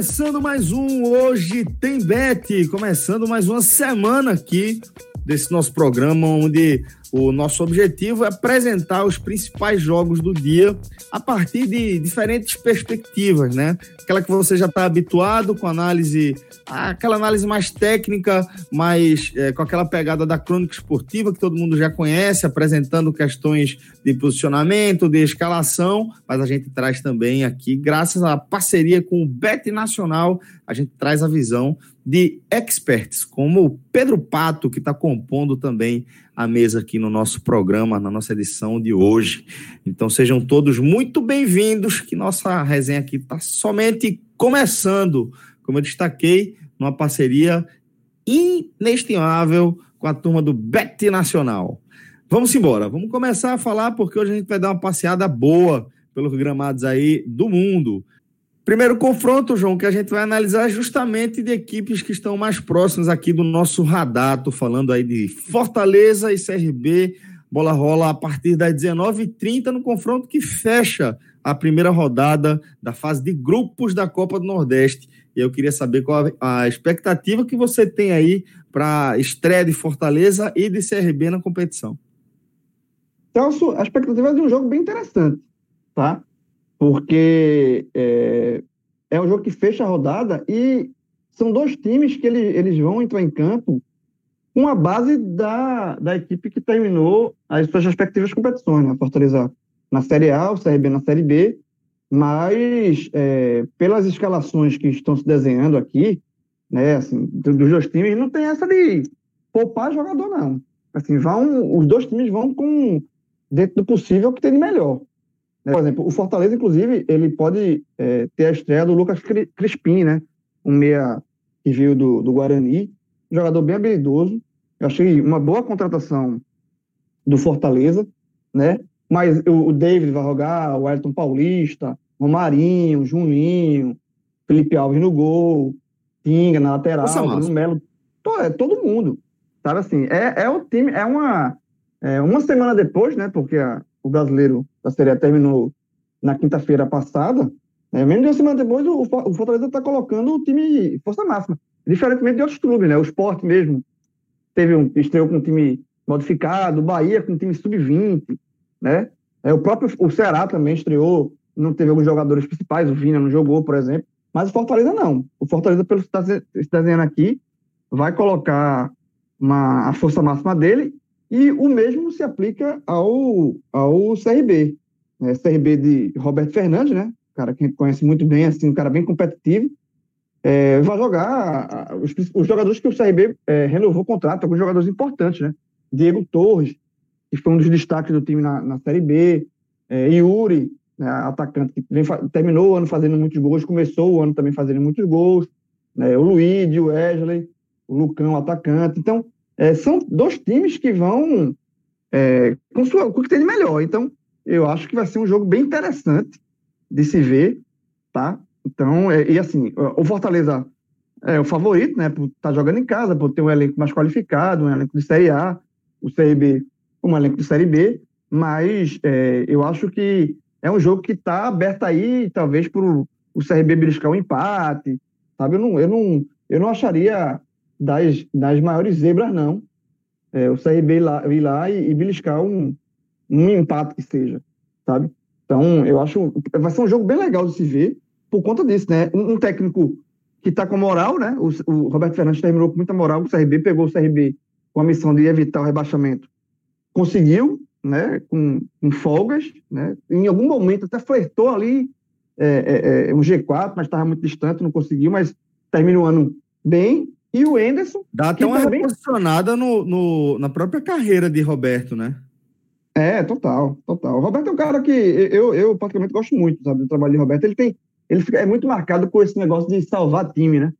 Começando mais um Hoje Tem Bet, começando mais uma semana aqui desse nosso programa, onde o nosso objetivo é apresentar os principais jogos do dia a partir de diferentes perspectivas, né? Aquela que você já está habituado com análise, aquela análise mais técnica, mais é, com aquela pegada da crônica esportiva que todo mundo já conhece, apresentando questões de posicionamento, de escalação, mas a gente traz também aqui, graças à parceria com o Bet Nacional, a gente traz a visão de experts, como o Pedro Pato, que está compondo também a mesa aqui no nosso programa, na nossa edição de hoje. Então sejam todos muito bem-vindos, que nossa resenha aqui está somente começando, como eu destaquei, numa parceria inestimável com a turma do Bet Nacional. Vamos embora, vamos começar a falar, porque hoje a gente vai dar uma passeada boa pelos gramados aí do mundo. Primeiro confronto, João, que a gente vai analisar justamente de equipes que estão mais próximas aqui do nosso radar. Estou falando aí de Fortaleza e CRB. Bola rola a partir das 19h30 no confronto que fecha a primeira rodada da fase de grupos da Copa do Nordeste. Eu queria saber qual a expectativa que você tem aí para estreia de Fortaleza e de CRB na competição. Celso, a expectativa é de um jogo bem interessante, tá? porque é, é um jogo que fecha a rodada e são dois times que eles, eles vão entrar em campo com a base da, da equipe que terminou as suas respectivas competições, né? Fortaleza na Série A, o CRB na Série B, mas é, pelas escalações que estão se desenhando aqui, né, assim, dos dois times, não tem essa de poupar jogador, não. Assim, vão, os dois times vão com, dentro do possível, o que tem de melhor. Por exemplo, o Fortaleza, inclusive, ele pode é, ter a estreia do Lucas Crispim, né? Um meia que veio do, do Guarani, jogador bem habilidoso. Eu achei uma boa contratação do Fortaleza, né? Mas o, David vai jogar, o Elton Paulista, Romarinho, Juninho, Felipe Alves no gol, Tinga na lateral, Bruno Melo, todo, é, todo mundo. Sabe assim, é, é o time, é uma, é, uma semana depois, né? Porque a, o brasileiro da Série A terminou na quinta-feira passada, né, mesmo de uma semana depois, o, o Fortaleza está colocando o time força máxima, diferentemente de outros clubes, né? O Sport mesmo teve um, estreou com um time modificado, o Bahia com um time sub-20, né? É, o próprio o Ceará também estreou, não teve alguns jogadores principais, o Vina não jogou, por exemplo, mas o Fortaleza não. O Fortaleza, pelo que está se desenhando aqui, vai colocar uma, a força máxima dele e o mesmo se aplica ao, ao CRB. Né? CRB de Roberto Fernandes, né? cara que conhece muito bem, assim, um cara bem competitivo. É, vai jogar os, os, jogadores que o CRB é, renovou o contrato, alguns jogadores importantes, né? Diego Torres, que foi um dos destaques do time na, na Série B, é, Yuri, né, atacante que vem, terminou o ano fazendo muitos gols, começou o ano também fazendo muitos gols, né, o Luigi, o Wesley, o Lucão, atacante. Então, é, são dois times que vão é, com, sua, com o que tem de melhor. Então, eu acho que vai ser um jogo bem interessante de se ver, tá? Então, é, e assim, o Fortaleza é o favorito, né? Por estar tá jogando em casa, por ter um elenco mais qualificado, um elenco de Série A, o CRB, um elenco de Série B, mas é, eu acho que é um jogo que está aberto aí, talvez, para o CRB beliscar um empate, sabe? Eu não, eu não, eu não acharia das, das maiores zebras, não. É, o CRB ir lá, ir lá e, e beliscar um, um empate que seja, sabe? Então, eu acho vai ser um jogo bem legal de se ver por conta disso, né? Um, um técnico que está com moral, né? O, o, Roberto Fernandes terminou com muita moral o CRB, pegou o CRB com a missão de evitar o rebaixamento. Conseguiu, né? Com, com folgas, né? Em algum momento até flertou ali é, é, um G4, mas estava muito distante, não conseguiu, mas termina o ano bem. E o Enderson. Dá até uma reposicionada no, no, na própria carreira de Roberto, né? É, total, total. O Roberto é um cara que eu, eu praticamente gosto muito, sabe, do trabalho de Roberto. Ele tem, ele fica, é muito marcado com esse negócio de salvar time, né?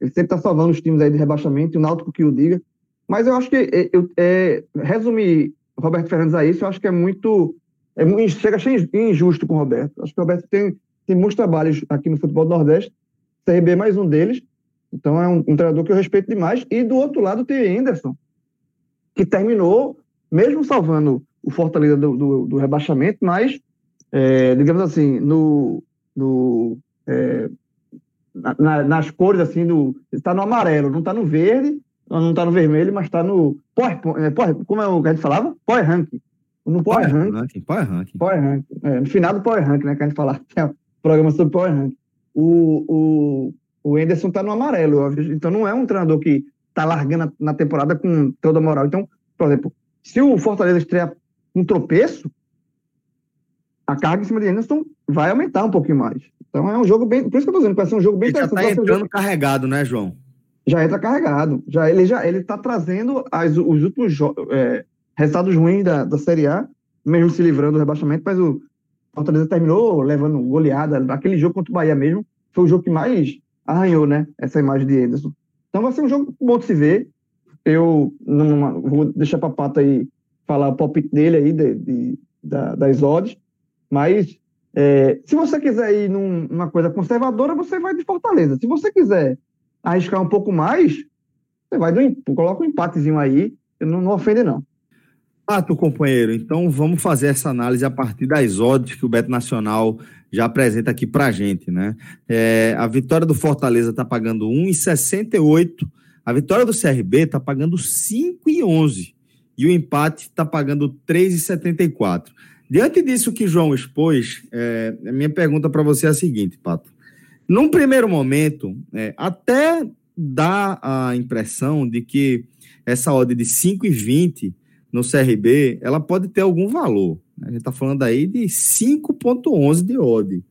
Ele sempre tá salvando os times aí de rebaixamento, e o Náutico que o diga. Mas eu acho que, é, eu, é, resumir Roberto Fernandes a isso, eu acho que é muito, é chega a ser injusto com o Roberto. Acho que o Roberto tem, tem muitos trabalhos aqui no futebol do Nordeste, CRB é mais um deles, então é um, um treinador que eu respeito demais. E do outro lado tem Anderson, que terminou, mesmo salvando o Fortaleza do, do, do rebaixamento, mas, é, digamos assim, no, no, é, na, nas cores, assim, do, está no amarelo, não está no verde, não está no vermelho, mas está no power, é, power, como é o que a gente falava? Power ranking. No Power, power Ranking. ranking. Power Ranking. Power ranking. É, no final do Power Ranking, né, que a gente falava, é um programa sobre Power Ranking. O, o, o Enderson está no amarelo, então não é um treinador que está largando na temporada com toda a moral. Então, por exemplo, se o Fortaleza estrear um tropeço, a carga em cima de Anderson vai aumentar um pouquinho mais. Então é um jogo bem. Por isso que eu tô dizendo, vai ser um jogo bem ele interessante. Já tá entrando um jogo... carregado, né, João? Já entra carregado. Já, ele já ele tá trazendo as, os últimos é, resultados ruins da, da Série A, mesmo se livrando do rebaixamento, mas o Fortaleza terminou levando goleada. Aquele jogo contra o Bahia mesmo foi o jogo que mais arranhou, né? Essa imagem de Anderson. Então vai ser um jogo bom de se ver. Eu não, vou deixar para Pata aí falar o palpite dele aí de, de da, das odds, mas é, se você quiser ir num, numa coisa conservadora, você vai de Fortaleza. Se você quiser arriscar um pouco mais, você vai do coloca um empatezinho aí, não, não ofende não. Fato, companheiro. Então vamos fazer essa análise a partir das odds que o Beto Nacional já apresenta aqui para gente, né? É, a vitória do Fortaleza está pagando 1,68, a vitória do CRB está pagando 5,11 e o empate está pagando 3,74. Diante disso que João expôs, é, a minha pergunta para você é a seguinte, Pato. Num primeiro momento, é, até dá a impressão de que essa odd de 5,20 no CRB, ela pode ter algum valor. A gente está falando aí de 5,11 de odd.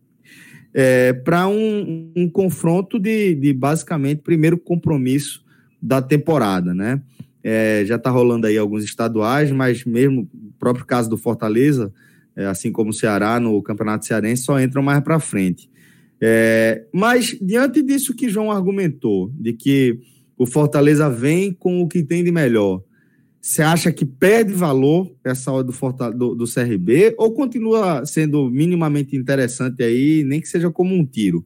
É, para um, um, confronto de, de basicamente primeiro compromisso da temporada, né? É, já está rolando aí alguns estaduais, mas mesmo o próprio caso do Fortaleza, é, assim como o Ceará no Campeonato Cearense, só entram mais para frente. É, mas diante disso que João argumentou, de que o Fortaleza vem com o que tem de melhor, você acha que perde valor essa hora do, do, do CRB ou continua sendo minimamente interessante aí, nem que seja como um tiro?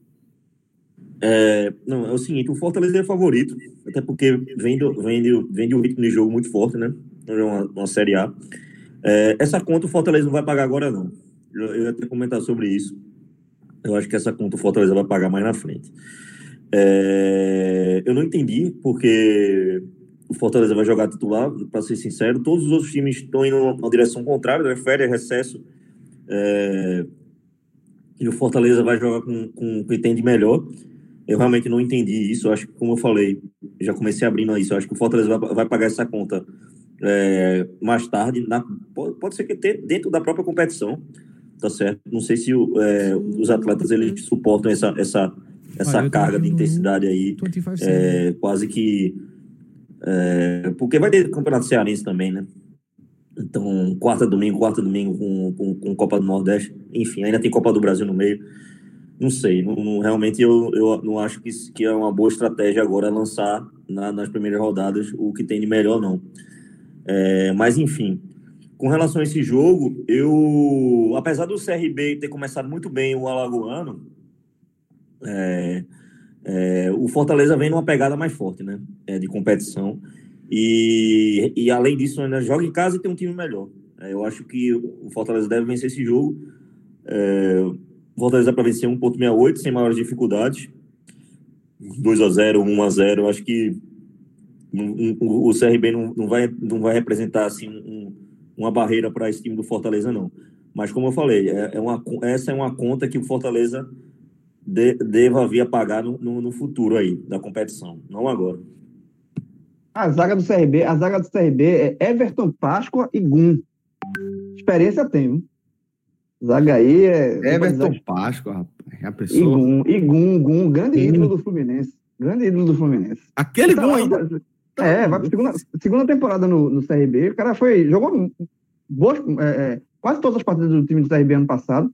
É, não, é o seguinte, o Fortaleza é favorito, até porque vem, do, vem, do, vem de um ritmo de jogo muito forte, né? Uma, uma Série A. É, essa conta o Fortaleza não vai pagar agora, não. Eu, eu ia até comentar sobre isso. Eu acho que essa conta o Fortaleza vai pagar mais na frente. É, eu não entendi porque o Fortaleza vai jogar titular, para ser sincero. Todos os outros times estão indo na direção contrária, né? férias, recesso. É, e o Fortaleza vai jogar com, com o que tem de melhor. Eu realmente não entendi isso. Eu acho que, como eu falei, já comecei abrindo isso. Eu acho que o Fortaleza vai, vai pagar essa conta é, mais tarde. Na, pode, ser que dentro da própria competição, tá certo? Não sei se é, os atletas eles suportam essa, essa, essa ah, carga de intensidade aí. É, quase que. É, porque vai ter campeonato cearense também, né? Então, quarta domingo, quarta domingo com, com, com Copa do Nordeste. Enfim, ainda tem Copa do Brasil no meio não sei, não, não, realmente eu, eu não acho que, que é uma boa estratégia agora lançar na, nas primeiras rodadas o que tem de melhor, não. É, mas, enfim, com relação a esse jogo, eu, apesar do CRB ter começado muito bem o Alagoano, é, é, o Fortaleza vem numa pegada mais forte, né, é, de competição. E, e, além disso, ainda joga em casa e tem um time melhor. É, eu acho que o Fortaleza deve vencer esse jogo. É, Fortaleza para vencer 1.68 sem maiores dificuldades. 2 a 0 1 a 0 acho que o CRB não, não, vai, não vai representar assim, um, uma barreira para esse time do Fortaleza, não. Mas, como eu falei, é, é uma, essa é uma conta que o Fortaleza de, deva vir a pagar no, no, no, futuro aí, da competição, não agora. A zaga do CRB, a zaga do CRB é Everton Páscoa e Gum. Experiência tem, hein? Zaga aí é. Everton Páscoa, rapaz. Já pensou? Igum, Igum, Igum grande ídolo do Fluminense. Grande ídolo do Fluminense. Aquele então, ainda? É, vai para segunda, segunda temporada no, no CRB. O cara foi, jogou boas, é, é, quase todas as partidas do time do CRB ano passado.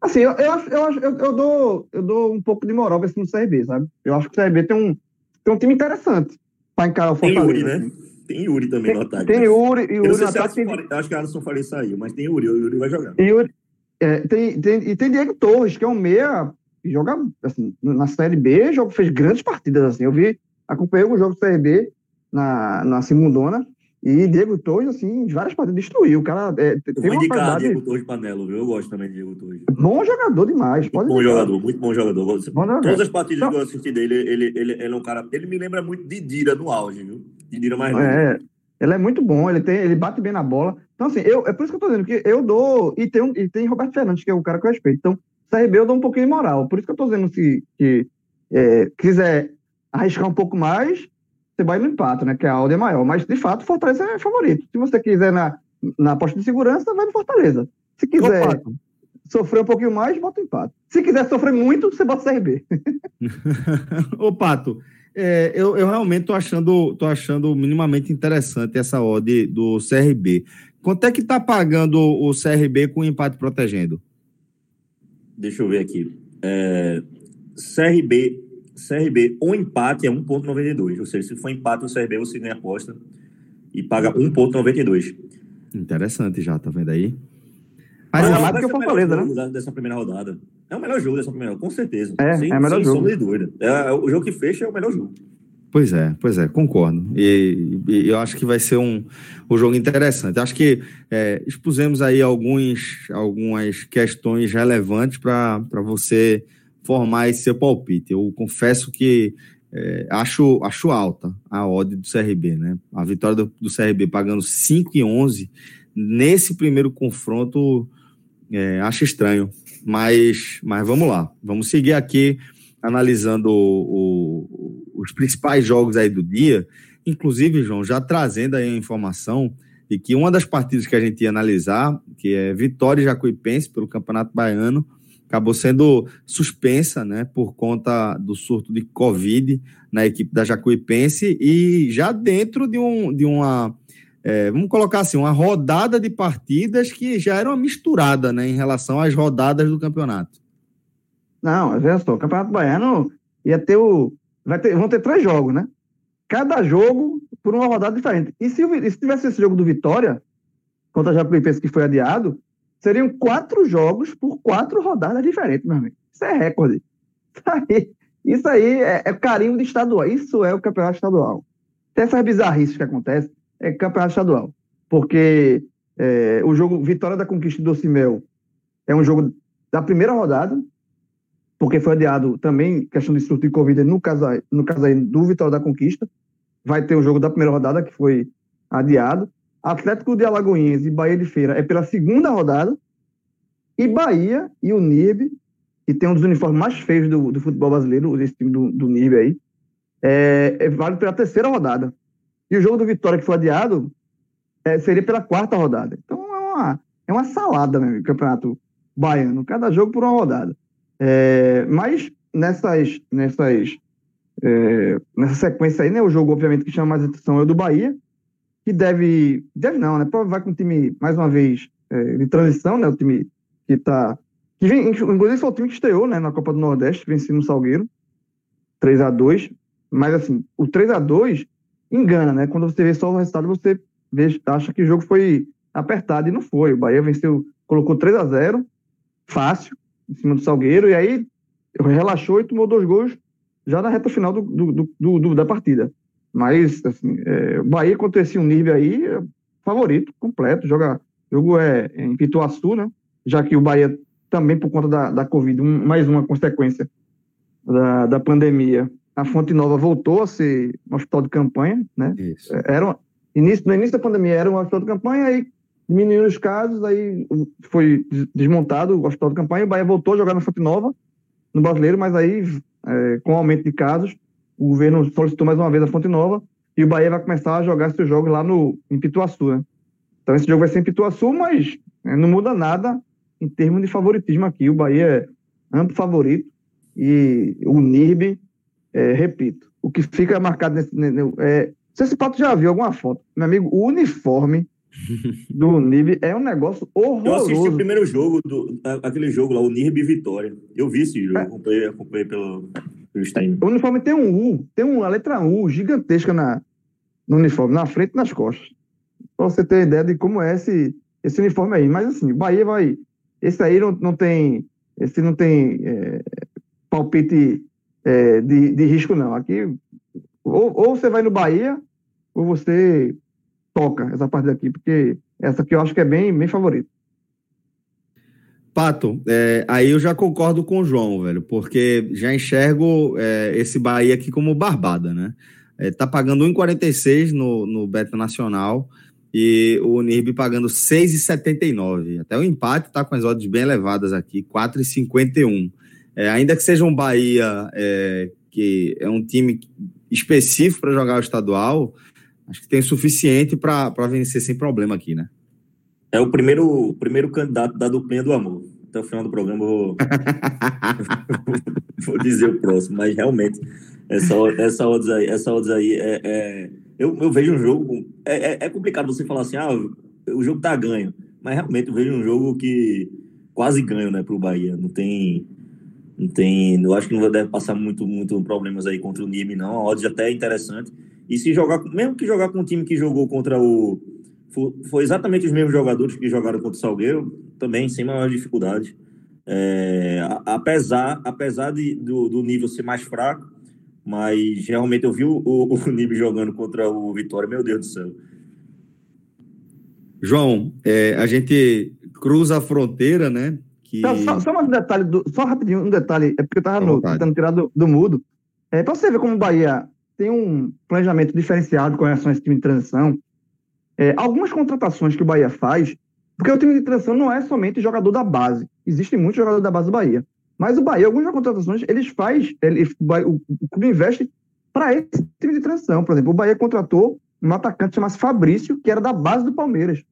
Assim, eu, eu, eu, eu, eu, dou, eu dou um pouco de moral para esse time do CRB, sabe? Eu acho que o CRB tem um, tem um time interessante para encarar o Fortaleza. Tem Yuri, né? Assim. Tem Yuri também tem, no ataque. Tem Yuri. Yuri eu, não sei se ataque, tem... acho que a Alisson Faria saiu, mas tem Yuri. O Yuri vai jogar. Yuri, é, tem, tem, e tem Diego Torres, que é um meia que joga assim, na Série B, jogo, fez grandes partidas. Assim. Eu vi, acompanhei o jogo do CRB na, na segundona. E Diego Torres, assim, várias partidas destruiu. O cara é, tem uma qualidade... Diego Torres Panelo, viu? Eu gosto também de Diego Torres. Bom jogador demais. Muito bom jogador, muito bom jogador. Bom Todas as partidas então... que eu assisti dele, ele, ele, ele, é um cara. Ele me lembra muito de Dira no auge, viu? De Dira mais É, ele é muito bom, ele, tem, ele bate bem na bola. Então, assim, eu, é por isso que eu tô dizendo que eu dou. E tem, um, e tem Roberto Fernandes, que é o cara que eu respeito. Então, CRB eu dou um pouquinho de moral. Por isso que eu tô dizendo que, que é, quiser arriscar um pouco mais, você vai no empate, né? Que a Audi é maior. Mas, de fato, Fortaleza é favorito. Se você quiser na, na aposta de segurança, vai no Fortaleza. Se quiser sofrer um pouquinho mais, bota o empate. Se quiser sofrer muito, você bota o CRB. Ô, Pato, é, eu, eu, realmente tô achando, tô achando minimamente interessante essa odd do CRB. Quanto é que tá pagando o CRB com o empate protegendo? Deixa eu ver aqui. É, CRB CRB ou empate é 1,92. Ou seja, se for empate o CRB, você ganha aposta e paga 1,92. Interessante já, tá vendo aí? Mas, Mas é mais do que o Fortaleza, né? Dessa primeira rodada. É o melhor jogo dessa primeira rodada, com certeza. É, sem, é o melhor sem jogo. de dúvida. É, é, o jogo que fecha é o melhor jogo. Pois é, pois é, concordo. E, e, eu acho que vai ser um, um jogo interessante. Acho que é, expusemos aí alguns, algumas questões relevantes para você formar esse seu palpite. Eu confesso que é, acho, acho alta a odd do CRB, né? A vitória do, do CRB pagando 5 e 11 nesse primeiro confronto é, acho estranho, mas, mas vamos lá. Vamos seguir aqui analisando o, o, os principais jogos aí do dia. Inclusive, João, já trazendo aí a informação de que uma das partidas que a gente ia analisar, que é Vitória e Jacuipense pelo Campeonato Baiano, acabou sendo suspensa, né, por conta do surto de Covid na equipe da Jacuipense e já dentro de, um, de uma, é, vamos colocar assim, uma rodada de partidas que já era uma misturada, né, em relação às rodadas do campeonato. Não, veja só, o Campeonato Baiano ia ter o, vai ter, vão ter três jogos, né? Cada jogo por uma rodada diferente. E se, e se tivesse esse jogo do Vitória contra a Jacuipense que foi adiado, seriam quatro jogos por quatro rodadas diferentes, meu amigo. Isso é recorde. Isso aí, isso aí é, é carinho de estadual. Isso é o campeonato estadual. Tem essas bizarrices que acontecem, é campeonato estadual. Porque é, o jogo Vitória da Conquista do Cimel é um jogo da primeira rodada, porque foi adiado também, questão de surto de Covid, no caso, no caso aí do Vitória da Conquista. Vai ter o jogo da primeira rodada, que foi adiado. Atlético de Alagoinhas e Bahia de Feira é pela segunda rodada. E Bahia e o NIB, que tem um dos uniformes mais feios do, do futebol brasileiro, esse time do, do NIB aí, é, é válido pela terceira rodada. E o jogo do Vitória, que foi adiado, é, seria pela quarta rodada. Então é uma, é uma salada, né, o campeonato baiano. Cada jogo por uma rodada. É, mas nessas, nessas, é, nessa sequência aí, né, o jogo, obviamente, que chama mais atenção é o do Bahia, que deve. Deve não, né? Vai com o time, mais uma vez, é, de transição, né? O time que está. Que vem, inclusive foi o time que estreou né, na Copa do Nordeste, vencendo o Salgueiro. 3 a 2 Mas assim, o 3 a 2 engana, né? Quando você vê só o resultado, você vê, acha que o jogo foi apertado e não foi. O Bahia venceu, colocou 3 a 0 fácil, em cima do Salgueiro, e aí relaxou e tomou dois gols já na reta final do, do, do, do da partida. Mas, assim, é, o Bahia contra esse Unirbe aí, é favorito, completo. Joga, jogo é em Pituaçu, né? Já que o Bahia também, por conta da, da Covid, um, mais uma consequência da, da pandemia, a Fonte Nova voltou a ser um hospital de campanha, né? Isso. É, era uma, início, no início da pandemia era um hospital de campanha, aí diminuiu os casos, aí foi desmontado o hospital de campanha, o Bahia voltou a jogar na Fonte Nova, no Brasileiro, mas aí, é, com o aumento de casos, o governo solicitou mais uma vez a Fonte Nova e o Bahia vai começar a jogar seus jogos lá no, em Pituaçu, né? Então esse jogo vai ser em Pituaçu, mas né, não muda nada em termos de favoritismo aqui. O Bahia amplo favorito. E o NIRB, é, repito, o que fica marcado nesse. É, se esse pato já viu alguma foto, meu amigo, o uniforme do NIB é um negócio horroroso. Eu assisti o primeiro jogo, do, aquele jogo lá, o NIB Vitória. Eu vi esse jogo, é. acompanhei, acompanhei pelo, O uniforme tem um U, tem uma letra U gigantesca na, no uniforme, na frente e nas costas. Pra você ter ideia de como é esse, esse uniforme aí. Mas assim, o Bahia vai. Esse aí não, não tem. Esse não tem é, palpite é, de, de risco, não. Aqui, ou, ou você vai no Bahia, ou você toca essa parte daqui, porque essa aqui eu acho que é bem, bem favorita. Pato, é, aí eu já concordo com o João, velho, porque já enxergo é, esse Bahia aqui como barbada, né? É, tá pagando 1,46 no, no Nacional e o NIRB pagando 6,79. Até o empate tá com as odds bem elevadas aqui, 4,51. É, ainda que seja um Bahia é, que é um time específico para jogar o estadual, acho que tem o suficiente para vencer sem problema aqui, né? É o primeiro, primeiro candidato da duplinha do amor. Até o final do programa eu vou, vou dizer o próximo, mas realmente essa, essa odds aí, essa odds aí é, é eu, eu, vejo um jogo. É, é, é, complicado você falar assim, ah, o jogo tá ganho. Mas realmente eu vejo um jogo que quase ganho, né, pro Bahia. Não tem. Não tem. Eu acho que não deve passar muito, muito problemas aí contra o Nime, não. A odds até é interessante. E se jogar, mesmo que jogar com um time que jogou contra o. Foi, foi exatamente os mesmos jogadores que jogaram contra o Salgueiro, também sem maior dificuldade. É, apesar apesar de, do, do, nível ser mais fraco, mas realmente eu vi o, o, o Nib jogando contra o Vitória, meu Deus do céu. João, é, a gente cruza a fronteira, né? Que... Só, só, só um detalhe, do, só rapidinho, um detalhe, é porque eu estava tentando tirar do, do mudo. É, para você ver como o Bahia tem um planejamento diferenciado com relação a esse time de transição. É, algumas contratações que o Bahia faz, porque o time de transição não é somente jogador da base. Existe muito jogador da base do Bahia. Mas o Bahia, algumas contratações, eles faz, ele, o, o clube investe para esse time de transição. Por exemplo, o Bahia contratou um atacante chamado Fabrício, que era da base do Palmeiras.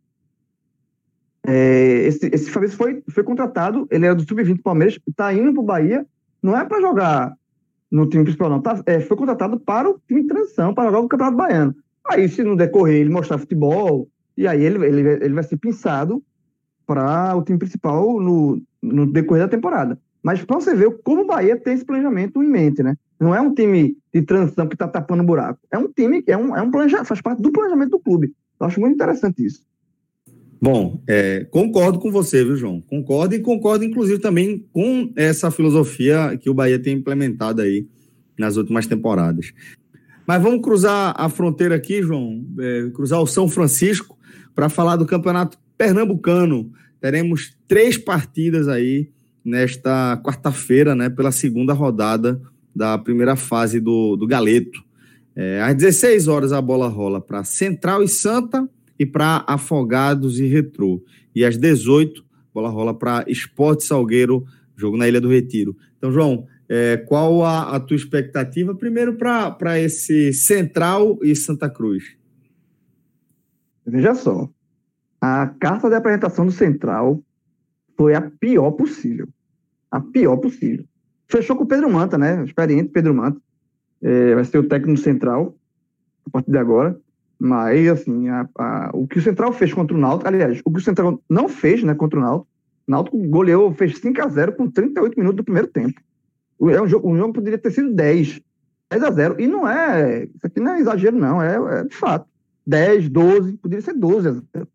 É, esse, esse Fabrício foi, foi contratado, ele era do sub-20 do Palmeiras, está indo para o Bahia, não é para jogar no time principal, não. Tá, é, foi contratado para o time de transição, para jogar o Campeonato Baiano. Aí, se no decorrer ele mostrar futebol, e aí ele, ele, ele vai ser pensado para o time principal no, no decorrer da temporada. Mas para você ver como o Bahia tem esse planejamento em mente, né? Não é um time de transição que está tapando buraco. É um time que é um, é um planejamento, faz parte do planejamento do clube. Eu acho muito interessante isso. Bom, é, concordo com você, viu, João? Concordo e concordo, inclusive, também com essa filosofia que o Bahia tem implementado aí nas últimas temporadas. Mas vamos cruzar a fronteira aqui, João, é, cruzar o São Francisco para falar do Campeonato Pernambucano. Teremos três partidas aí nesta quarta-feira, né, pela segunda rodada da primeira fase do, do Galeto. É, às 16 horas a bola rola para Central e Santa e para Afogados e Retrô. E às 18, bola rola para Esporte Salgueiro, jogo na Ilha do Retiro. Então, João, é, qual a, a, tua expectativa, primeiro, para esse Central e Santa Cruz? Veja só, a carta de apresentação do Central foi a pior possível. A pior possível. Fechou com o Pedro Manta, né? Experiente Pedro Manta. É, vai ser o técnico central a partir de agora. Mas, assim, a, a, o que o Central fez contra o Náutico, aliás, o que o Central não fez né, contra o Náutico, o Náutico goleou, fez 5 a 0 com 38 minutos do primeiro tempo. É um jogo, um jogo poderia ter sido 10, 10 a 0. E não é, isso aqui não é exagero, não, é, é de fato. 10, 12, poderia ser 12 a 0. O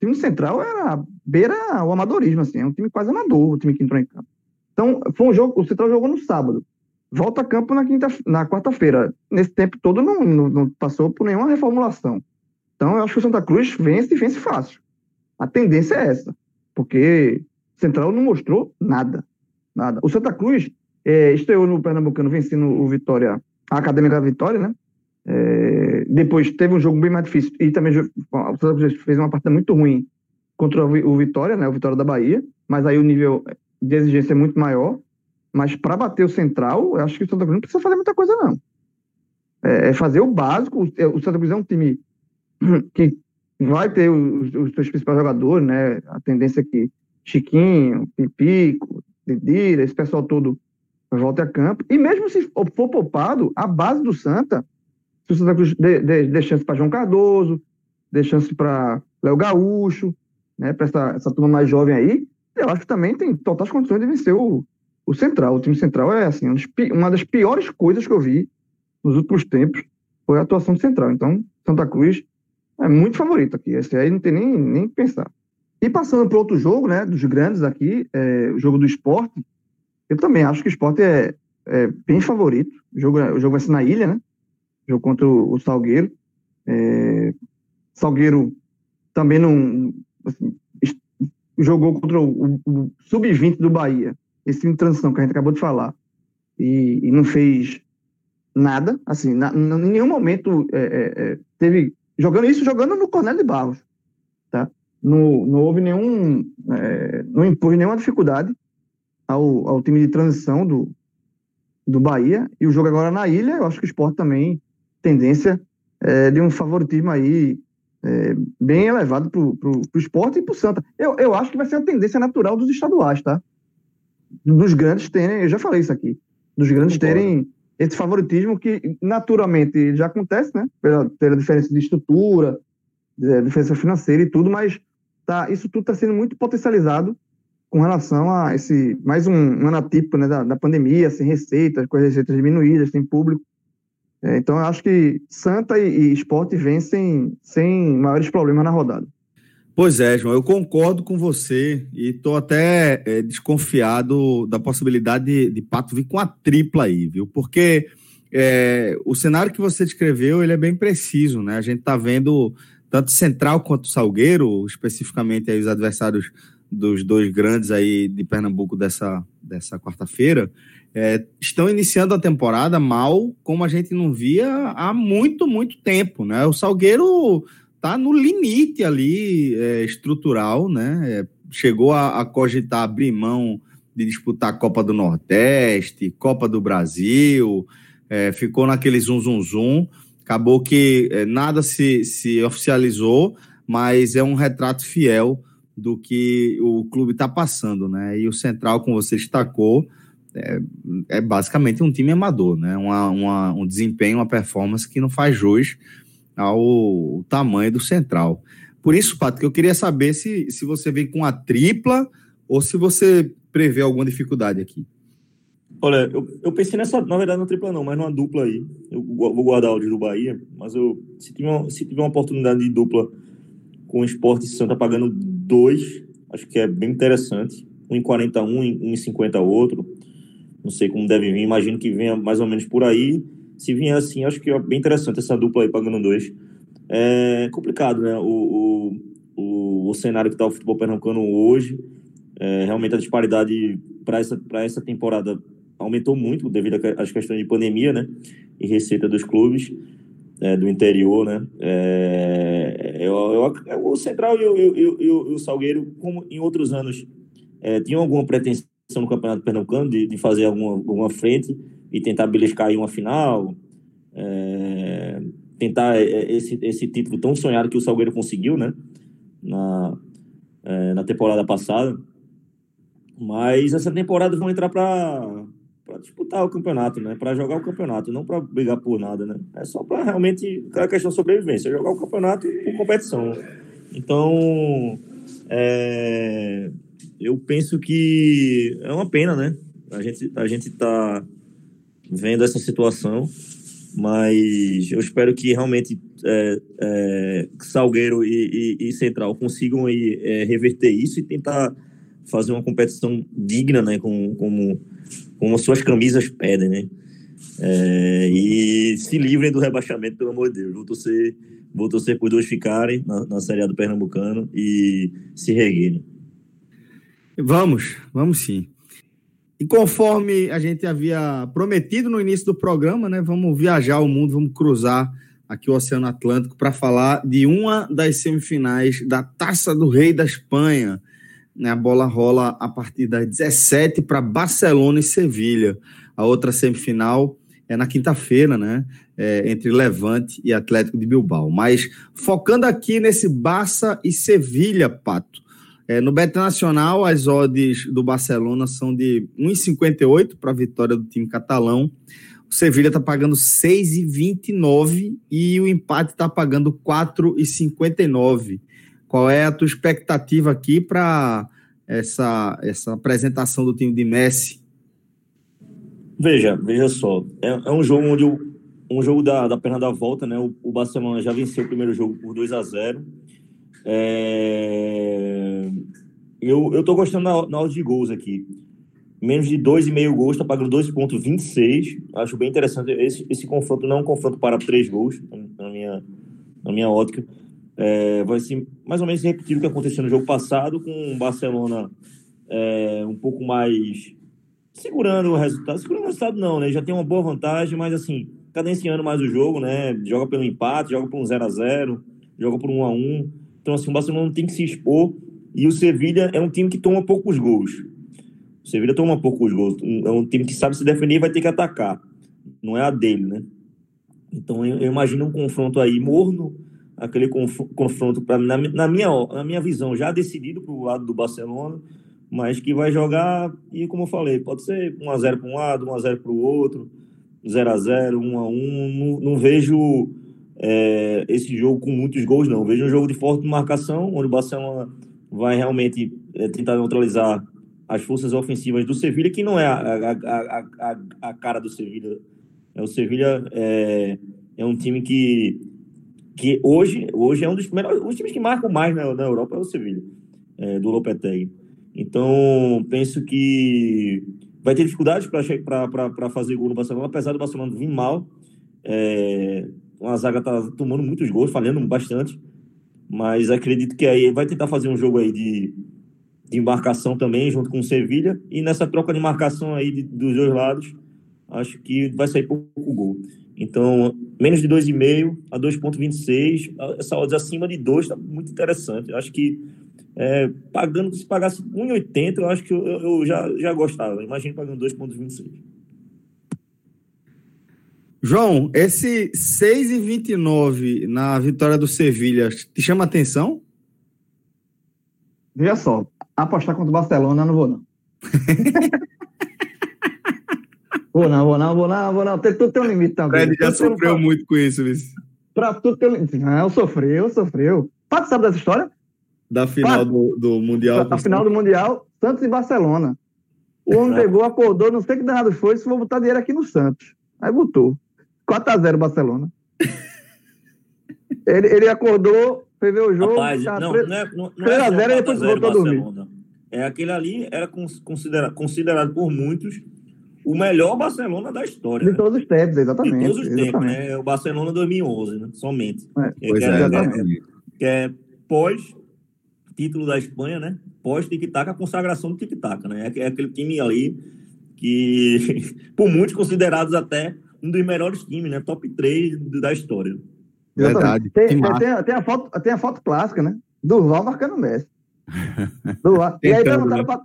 time central era beira o amadorismo, assim, é um time quase amador, o time que entrou em campo. Então, foi um jogo, o Central jogou no sábado volta a campo na, quinta, na quarta-feira. Nesse tempo todo não, não, não, passou por nenhuma reformulação. Então, eu acho que o Santa Cruz vence e vence fácil. A tendência é essa, porque Central não mostrou nada. Nada. O Santa Cruz é, estreou no Pernambucano vencendo o Vitória, a Acadêmica Vitória, né? É, depois teve um jogo bem mais difícil e também fez uma partida muito ruim contra o Vitória, né? O Vitória da Bahia, mas aí o nível de exigência é muito maior. Mas para bater o central, eu acho que o Santa Cruz não precisa fazer muita coisa, não. É, é fazer o básico. O, o Santa Cruz é um time que vai ter os, os seus principais jogadores, né? A tendência é que Chiquinho, Pipico, Didira, esse pessoal todo volta a campo. E mesmo se for poupado, a base do Santa, se o Santa Cruz dê, dê, dê chance para João Cardoso, dê chance para Léo Gaúcho, né, para essa, essa turma mais jovem aí, eu acho que também tem totais condições de vencer o, o Central. O time Central é assim, uma das piores coisas que eu vi nos últimos tempos foi a atuação do Central. Então, Santa Cruz é muito favorito aqui. Esse aí não tem nem, nem que pensar. E passando para outro jogo, né, dos grandes aqui, é, o jogo do esporte, eu também acho que o esporte é, é bem favorito. O jogo, o jogo vai ser na ilha, né? O jogo contra o, Salgueiro. É, Salgueiro também não. Assim, jogou contra o, o Sub-20 do Bahia, esse time de transição que a gente acabou de falar, e, e não fez nada, assim, na, em nenhum momento é, é, é, teve. Jogando isso, jogando no Cornélio de Barros, tá? Não, não houve nenhum. É, não impôs nenhuma dificuldade ao, ao time de transição do, do Bahia. E o jogo agora na ilha, eu acho que o esporte também tendência é, de um favoritismo aí é, bem elevado para o esporte e para o Santa. Eu, eu acho que vai ser a tendência natural dos estaduais, tá? Dos grandes terem, eu já falei isso aqui, dos grandes terem esse favoritismo que naturalmente já acontece, né? Pela, pela diferença de estrutura, de, diferença financeira e tudo, mas tá, isso tudo está sendo muito potencializado com relação a esse mais um, um ano atípico né, da, da pandemia, sem receitas, com as receitas diminuídas, sem público. É, então, eu acho que Santa e, e Esporte vencem sem maiores problemas na rodada. Pois é, João, eu concordo com você e estou até é, desconfiado da possibilidade de, de, Pato vir com a tripla aí, viu? Porque é, o cenário que você descreveu ele é bem preciso, né? A gente está vendo tanto Central quanto Salgueiro, especificamente aí os adversários dos dois grandes aí de Pernambuco dessa, dessa quarta-feira, é, estão iniciando a temporada mal, como a gente não via há muito, muito tempo, né? O Salgueiro tá no limite ali é, estrutural, né? É, chegou a, a, cogitar abrir mão de disputar a Copa do Nordeste, Copa do Brasil, é, ficou naquele zum zum zum. Acabou que é, nada se, se oficializou, mas é um retrato fiel do que o clube está passando, né? E o Central, como você destacou, é, é basicamente um time amador, né? Uma, uma, um desempenho, uma performance que não faz jus ao tamanho do Central. Por isso, Pato, eu queria saber se, se você vem com a tripla ou se você prevê alguma dificuldade aqui. Olha, eu, eu pensei nessa, na verdade, não tripla não, mas numa dupla aí. Eu vou guardar o áudio do Bahia, mas eu, se tiver uma, se tiver uma oportunidade de dupla com o Esporte Santa pagando dois, acho que é bem interessante. Um em 41, um em 50 outro. Não sei como deve vir, imagino que venha mais ou menos por aí. Se vier assim, acho que é bem interessante essa dupla aí pagando dois. É complicado, né? O, o, o, o cenário que está o futebol pernambucano hoje. É, realmente a disparidade para essa, essa temporada aumentou muito devido às questões de pandemia, né? E receita dos clubes é, do interior, né? É, eu, eu, o Central e o, Salgueiro, como em outros anos, é, tinham alguma pretensão no Campeonato Pernambucano de, de fazer alguma, alguma frente e tentar beliscar aí uma final, é, tentar é, é, esse, esse título tão sonhado que o Salgueiro conseguiu, né? Na, é, na temporada passada. Mas essa temporada vão entrar para disputar o campeonato, né? Para jogar o campeonato, não para brigar por nada, né? É só para realmente aquela questão de sobrevivência, jogar o campeonato por competição. Então, é, eu penso que é uma pena, né? A gente, a gente tá vendo essa situação, mas eu espero que realmente é, é, Salgueiro e, e, e, Central consigam aí, é, reverter isso e tentar fazer uma competição digna, né? Com, como, como suas camisas pedem, né? É, e se livrem do rebaixamento, pelo amor de Deus. Vou torcer, vou torcer por dois ficarem na, na Série A do Pernambucano e se reguerem. Vamos, vamos sim. E conforme a gente havia prometido no início do programa, né, vamos viajar o mundo, vamos cruzar aqui o Oceano Atlântico para falar de uma das semifinais da Taça do Rei da Espanha. Né, a bola rola a partir das 17 para Barcelona e Sevilha. A outra semifinal é na quinta-feira, né? É, entre Levante e Atlético de Bilbao. Mas focando aqui nesse Barça e Sevilha, Pato. É, no Bet Nacional, as odds do Barcelona são de 1,58 para a vitória do time catalão. O Sevilha está pagando 6,29 e o empate está pagando 4,59. Qual é a tua expectativa aqui para essa, essa apresentação do time de Messi? Veja, veja só. É, é um jogo onde o, um jogo da, da perna da volta, né? O, o Barcelona já venceu o primeiro jogo por 2 a 0 é... Eu, eu tô gostando na, na de gols aqui. Menos de 2,5 gols, tá pagando 2,26. Acho bem interessante. Esse, esse confronto não é um confronto para três gols, na minha, na minha ótica. É, vai ser mais ou menos repetir o que aconteceu no jogo passado, com o Barcelona é, um pouco mais segurando o resultado. Segurando o resultado, não, né? Já tem uma boa vantagem, mas assim, cadenciando mais o jogo, né? Joga pelo empate, joga por um 0 a 0 joga por um 1 a 1 Então, assim, o Barcelona tem que se expor. E o Sevilha é um time que toma poucos gols. O Sevilha toma poucos gols. É um time que sabe se defender e vai ter que atacar. Não é a dele, né? Então, eu imagino um confronto aí morno, aquele confronto, pra, na, na, minha, na minha visão, já decidido para o lado do Barcelona, mas que vai jogar, e como eu falei, pode ser 1x0 para um lado, 1x0 para o outro, 0x0, 1x1. Não, não vejo é, esse jogo com muitos gols, não. Vejo um jogo de forte marcação, onde o Barcelona vai realmente é, tentar neutralizar as forças ofensivas do Sevilha, que não é a, a, a, a, a cara do Sevilha. É, o Sevilha é, é um time que, que hoje, hoje é um dos melhores, os times que marcam mais na, na Europa é o Sevilha, é, do Lopetegui. Então, penso que vai ter dificuldades para fazer gol no Barcelona, apesar do Barcelona vir mal. É, a zaga tá tomando muitos gols, falhando bastante. Mas acredito que aí vai tentar fazer um jogo aí de, de embarcação também, junto com o Sevilha. E nessa troca de marcação aí de, dos dois lados, acho que vai sair pouco gol. Então, menos de 2,5 a 2,26. Essa odds acima de 2 está muito interessante. Acho que é, pagando, se pagasse 1,80, eu acho que eu, eu, já, já gostava. Imagina pagando 2,26. João, esse 6,29 na vitória do Sevilha te chama atenção? Veja só, apostar contra o Barcelona não vou não. vou não, vou não, vou não, vou não. Tem, tudo tem um limite também. Ele já sofreu muito com isso, Luiz. Pra tudo tem um limite. Não, sofreu, sofreu. Pato sabe dessa história? Da final do, do Mundial. A final do Mundial, Santos e Barcelona. O homem pegou, acordou, não sei que danado foi, se vou botar dinheiro aqui no Santos. Aí botou. 4x0 Barcelona. ele, ele acordou, foi ver o jogo. Rapaz, tá, não, 3, não é, não, não 3x0 é e depois voltou a dormir. É aquele ali era considerado, considerado por muitos o melhor Barcelona da história. De né? todos os tempos, exatamente. De todos os exatamente. tempos, né? O Barcelona 2011, né? Somente. É, pois é, é, exatamente. Que é pós título da Espanha, né? Pós tic-tac, a consagração do tic-tac, né? É aquele time ali que, por muitos considerados até um dos melhores times, né? Top 3 da história. Verdade. Tem, tem, tem, tem, a foto, tem a foto clássica, né? Durval marcando Messi. Durval. e aí perguntaram né? pra,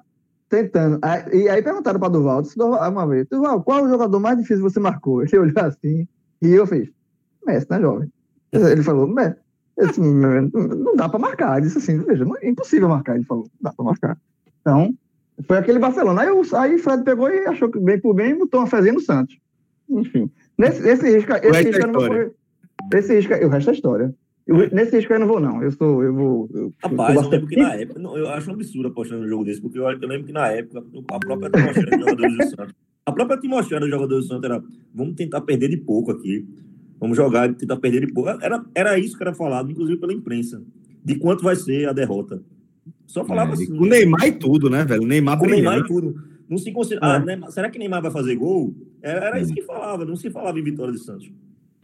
Tentando. Aí, e aí perguntaram para Durval, disse, Durval, uma vez, Durval, qual é o jogador mais difícil você marcou? Ele olhou assim e eu fiz, Messi, né, jovem? Ele falou, Messi. Disse, não dá para marcar. Ele disse assim, veja, é impossível marcar. Ele falou, não dá para marcar. Então, foi aquele Barcelona. Aí, o aí Fred pegou e achou que bem por bem e botou uma fezinha no Santos. Enfim. Nesse, esse risco, esse risco eu não vou correr. Esse risco, o resto é história. Eu, nesse risco eu não vou, não. Eu sou. Eu vou. Eu, Rapaz, eu, eu lembro que na época. Não, eu acho um absurdo apostar no jogo desse, porque eu, eu lembro que na época a própria atmosfera dos jogadores do Santos. A própria atmosfera dos jogadores do Santos era: vamos tentar perder de pouco aqui. Vamos jogar e tentar perder de pouco. Era, era isso que era falado, inclusive pela imprensa. De quanto vai ser a derrota. Só falava é, assim. O Neymar e tudo, né, velho? Neymar com o Neymar e tudo. Não se considera. É. Ah, Neymar, será que Neymar vai fazer gol? Era, era isso que falava, não se falava em vitória de Santos.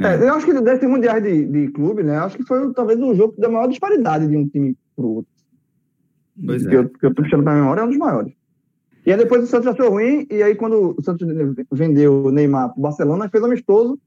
É, eu acho que desse mundial de, de clube, né? Acho que foi talvez um jogo da maior disparidade de um time pro outro. Pois que, é. eu, que eu tô puxando pra memória, é um dos maiores. E aí depois o Santos achou ruim, e aí quando o Santos vendeu o Neymar pro Barcelona, fez amistoso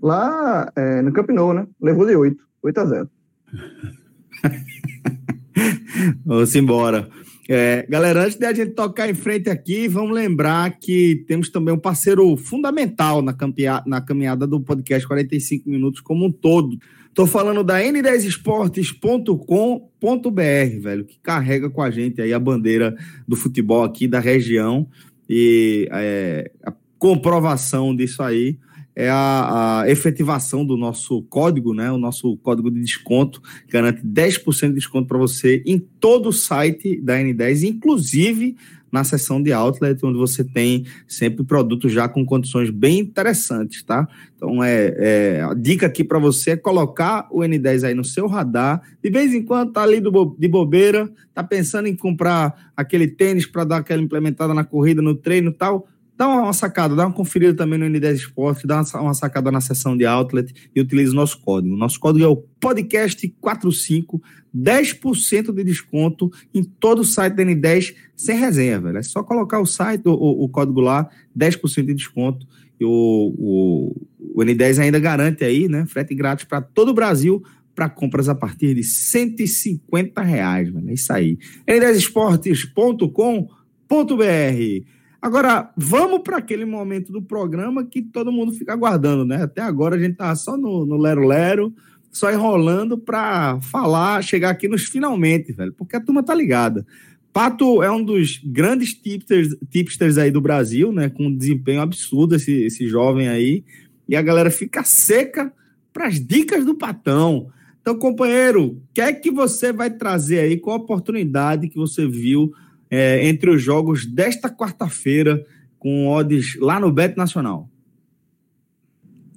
lá é, no Camp Nou, né? Levou de 8, 8 a 0. Vamos embora. É, galera, antes de a gente tocar em frente aqui, vamos lembrar que temos também um parceiro fundamental na, campia, na caminhada do podcast 45 Minutos como um todo. Tô falando da n10esportes.com.br, velho, que carrega com a gente aí a bandeira do futebol aqui da região e é, a comprovação disso aí é a, a, efetivação do nosso código, né? O nosso código de desconto garante 10% de desconto para você em todo o site da N10, inclusive na seção de outlet, onde você tem sempre produtos já com condições bem interessantes, tá? Então, é, é a dica aqui para você é colocar o N10 aí no seu radar. De vez em quando tá ali do, de bobeira, tá pensando em comprar aquele tênis para dar aquela implementada na corrida, no treino e tal Dá uma sacada, dá uma conferida também no N10 Esporte, dá uma sacada na seção de outlet e utilize nosso código. Nosso código é o podcast45, 10% de desconto em todo o site da N10 sem resenha, velho. É só colocar o site, o, o código lá, 10% de desconto. E o, o, o N10 ainda garante aí, né? Frete grátis para todo o Brasil para compras a partir de 150 reais, mano. É isso aí. n10esportes.com.br Agora, vamos para aquele momento do programa que todo mundo fica aguardando, né? Até agora a gente tá só no lero-lero, só enrolando para falar, chegar aqui nos finalmente, velho, porque a turma tá ligada. Pato é um dos grandes tipsters, tipsters aí do Brasil, né? Com um desempenho absurdo esse, esse jovem aí. E a galera fica seca para as dicas do Patão. Então, companheiro, o que é que você vai trazer aí? Qual a oportunidade que você viu é, entre os jogos desta quarta-feira com odds lá no Bet Nacional?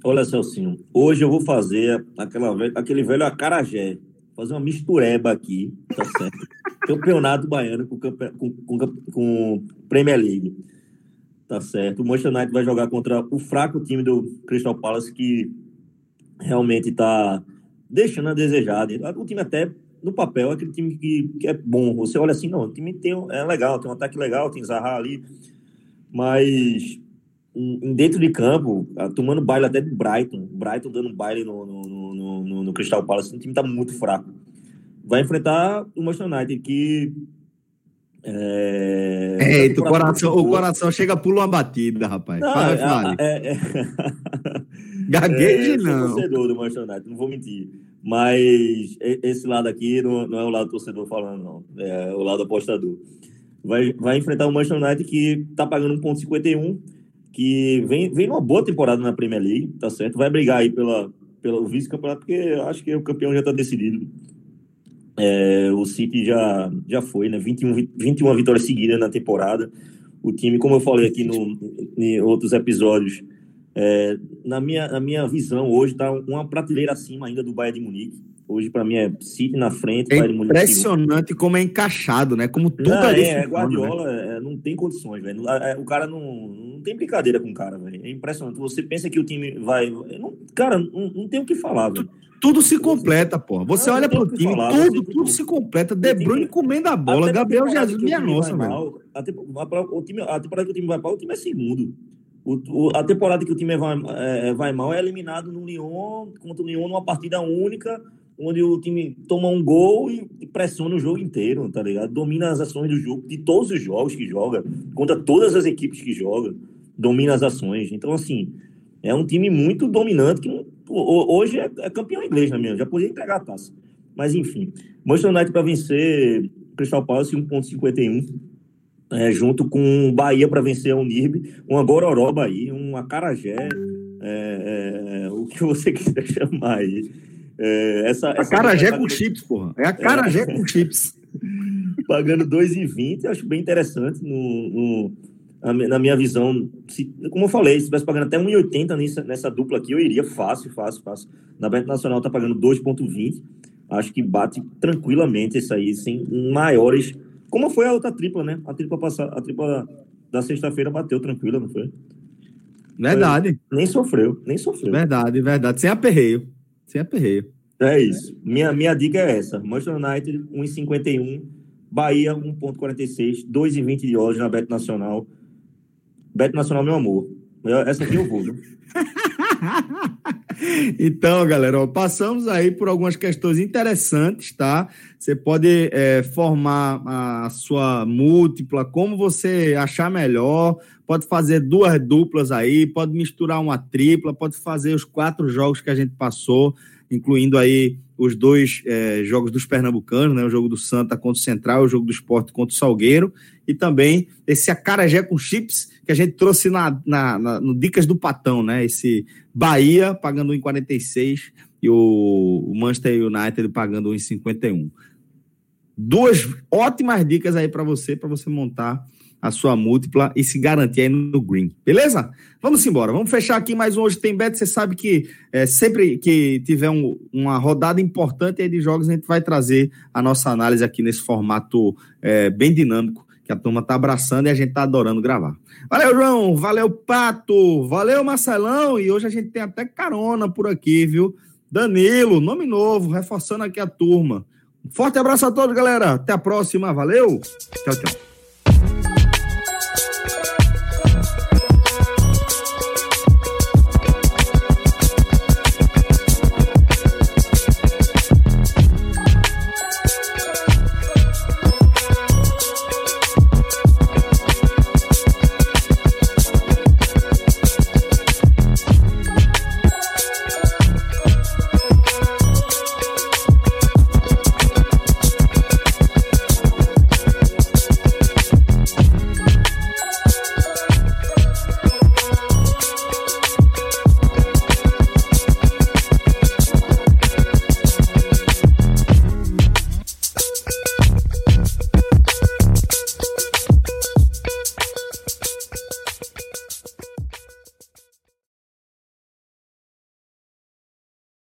Olha, Celcinho, hoje eu vou fazer aquela, aquele velho acarajé, fazer uma mistureba aqui, tá certo? Campeonato Baiano com, com, com, com Premier League, tá certo? O Manchester United vai jogar contra o fraco time do Crystal Palace, que realmente tá deixando a desejar. O time até no papel, é aquele time que, que é bom. Você olha assim, não, o time tem, é legal, tem um ataque legal, tem Zaha ali, mas dentro de campo, ah, tomando baile até do Brighton, Brighton dando baile no, no, no, no, no Crystal Palace, o time tá muito fraco. Vai enfrentar o Manchester United, que é... Eita, o coração, o coração chega pula uma batida, rapaz. Não, fala, fala. É, é, é... Gagueje, é, não. torcedor do Manchester United, não vou mentir. Mas esse lado aqui não, não é o lado torcedor falando, não. É o lado apostador. Vai, vai enfrentar o Manchester United que tá pagando 1,51, que vem, vem numa boa temporada na Premier League, tá certo? Vai brigar aí pela, pelo vice-campeonato, porque acho que o campeão já tá decidido. É, o City já, já foi, né? 21, 21 vitórias seguidas na temporada. O time, como eu falei aqui no, em outros episódios, é, na, minha, na minha visão, hoje está uma prateleira acima ainda do Bayern de Munique. Hoje, para mim, é City na frente, é Bayern de Munique. Impressionante como é encaixado, né? Como tudo não, ali. É, Guardiola né? é, não tem condições, velho. É, o cara não, não tem brincadeira com o cara, velho. É impressionante. Você pensa que o time vai. Não, cara, não, não tem o que falar, velho. Tudo se completa, pô. Você não, olha pro time, falar, tudo, tudo se completa. De Bruyne comendo a bola, Gabriel Jesus, minha nossa, velho. A, o time, a temporada que o time vai para o time é segundo. O, o, a temporada que o time vai, é, vai mal é eliminado no Lyon, contra o Lyon numa partida única, onde o time toma um gol e, pressiona o jogo inteiro, tá ligado? Domina as ações do jogo, de todos os jogos que joga, contra todas as equipes que joga, domina as ações. Então, assim, é um time muito dominante que hoje é, é campeão inglês, na minha, já podia entregar a taça. Mas, enfim, Manchester United para vencer Crystal Palace 1.51 é, junto com Bahia para vencer a Unirb, uma Gororoba aí, um Acarajé, é, é, o que você quiser chamar aí. É, essa, essa Acarajé com chips, porra. É Acarajé é. com chips. Pagando 2,20, acho bem interessante no, no, na minha visão. Se, como eu falei, se estivesse pagando até 1,80 nessa, nessa dupla aqui, eu iria fácil, fácil, fácil. Na Beto Nacional está pagando 2,20. Acho que bate tranquilamente isso aí, sem maiores como foi a outra tripla, né? A tripla, passada, a tripla da sexta-feira bateu tranquila, não foi? Verdade. Foi, nem sofreu, nem sofreu. Verdade, verdade. Sem aperreio. Sem aperreio. É isso. Minha, minha dica é essa. Manchester United, 1,51. Bahia, 1,46. 2,20 de hoje na Beto Nacional. Beto Nacional, meu amor. Essa aqui eu vou, viu? então, galera, ó, passamos aí por algumas questões interessantes, tá? Você pode é, formar a sua múltipla como você achar melhor, pode fazer duas duplas aí, pode misturar uma tripla, pode fazer os quatro jogos que a gente passou. incluindo aí os dois é, jogos dos pernambucanos, né? O jogo do Santa contra o Central, o jogo do Esporte contra o Salgueiro, e também esse acarajé com chips que a gente trouxe na, na, na no Dicas do Patão, né? Esse Bahia pagando 1,46 e o, o Manchester United pagando 1,51. Duas ótimas dicas aí para você, para você montar a sua múltipla e se garantir aí no green. Beleza? Vamos embora. Vamos fechar aqui mais um Hoje Tem Bet. Você sabe que é, sempre que tiver um, uma rodada importante de jogos, a gente vai trazer a nossa análise aqui nesse formato é, bem dinâmico que a turma tá abraçando e a gente tá adorando gravar. Valeu, João. Valeu, Pato. Valeu, Marcelão. E hoje a gente tem até carona por aqui, viu? Danilo, nome novo, reforçando aqui a turma. Forte abraço a todos, galera. Até a próxima. Valeu. Tchau, tchau.